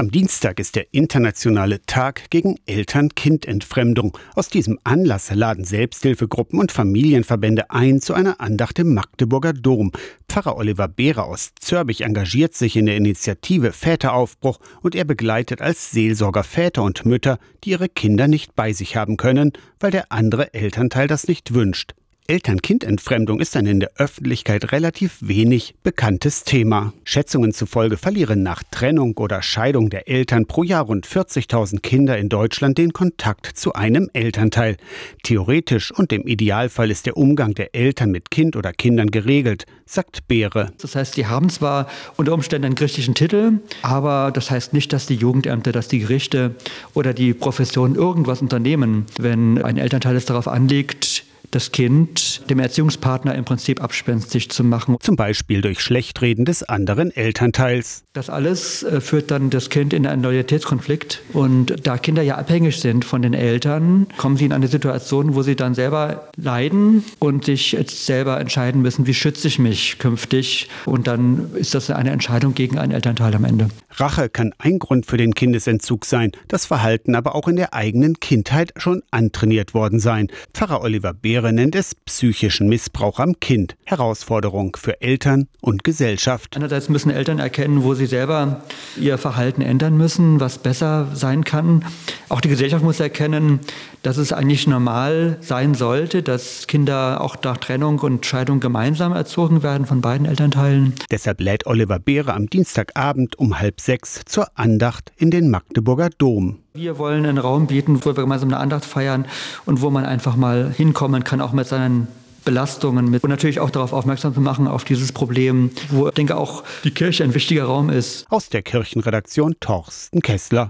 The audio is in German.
Am Dienstag ist der internationale Tag gegen Eltern-Kind-Entfremdung. Aus diesem Anlass laden Selbsthilfegruppen und Familienverbände ein zu einer Andacht im Magdeburger Dom. Pfarrer Oliver Behre aus Zörbich engagiert sich in der Initiative Väteraufbruch und er begleitet als Seelsorger Väter und Mütter, die ihre Kinder nicht bei sich haben können, weil der andere Elternteil das nicht wünscht. Eltern-Kind-Entfremdung ist ein in der Öffentlichkeit relativ wenig bekanntes Thema. Schätzungen zufolge verlieren nach Trennung oder Scheidung der Eltern pro Jahr rund 40.000 Kinder in Deutschland den Kontakt zu einem Elternteil. Theoretisch und im Idealfall ist der Umgang der Eltern mit Kind oder Kindern geregelt, sagt Beere. Das heißt, die haben zwar unter Umständen einen gerichtlichen Titel, aber das heißt nicht, dass die Jugendämter, dass die Gerichte oder die Professionen irgendwas unternehmen, wenn ein Elternteil es darauf anlegt, das Kind dem Erziehungspartner im Prinzip abspenstig zu machen. Zum Beispiel durch Schlechtreden des anderen Elternteils. Das alles äh, führt dann das Kind in einen Loyalitätskonflikt. Und da Kinder ja abhängig sind von den Eltern, kommen sie in eine Situation, wo sie dann selber leiden und sich jetzt selber entscheiden müssen, wie schütze ich mich künftig. Und dann ist das eine Entscheidung gegen einen Elternteil am Ende. Rache kann ein Grund für den Kindesentzug sein, das Verhalten aber auch in der eigenen Kindheit schon antrainiert worden sein. Pfarrer Oliver Beer Lehre nennt es psychischen Missbrauch am Kind. Herausforderung für Eltern und Gesellschaft. Einerseits müssen Eltern erkennen, wo sie selber ihr Verhalten ändern müssen, was besser sein kann. Auch die Gesellschaft muss erkennen, dass es eigentlich normal sein sollte, dass Kinder auch nach Trennung und Scheidung gemeinsam erzogen werden von beiden Elternteilen. Deshalb lädt Oliver Beere am Dienstagabend um halb sechs zur Andacht in den Magdeburger Dom. Wir wollen einen Raum bieten, wo wir gemeinsam eine Andacht feiern und wo man einfach mal hinkommen kann, auch mit seinen Belastungen mit und natürlich auch darauf aufmerksam zu machen, auf dieses Problem, wo ich denke auch die Kirche ein wichtiger Raum ist. Aus der Kirchenredaktion Torsten Kessler.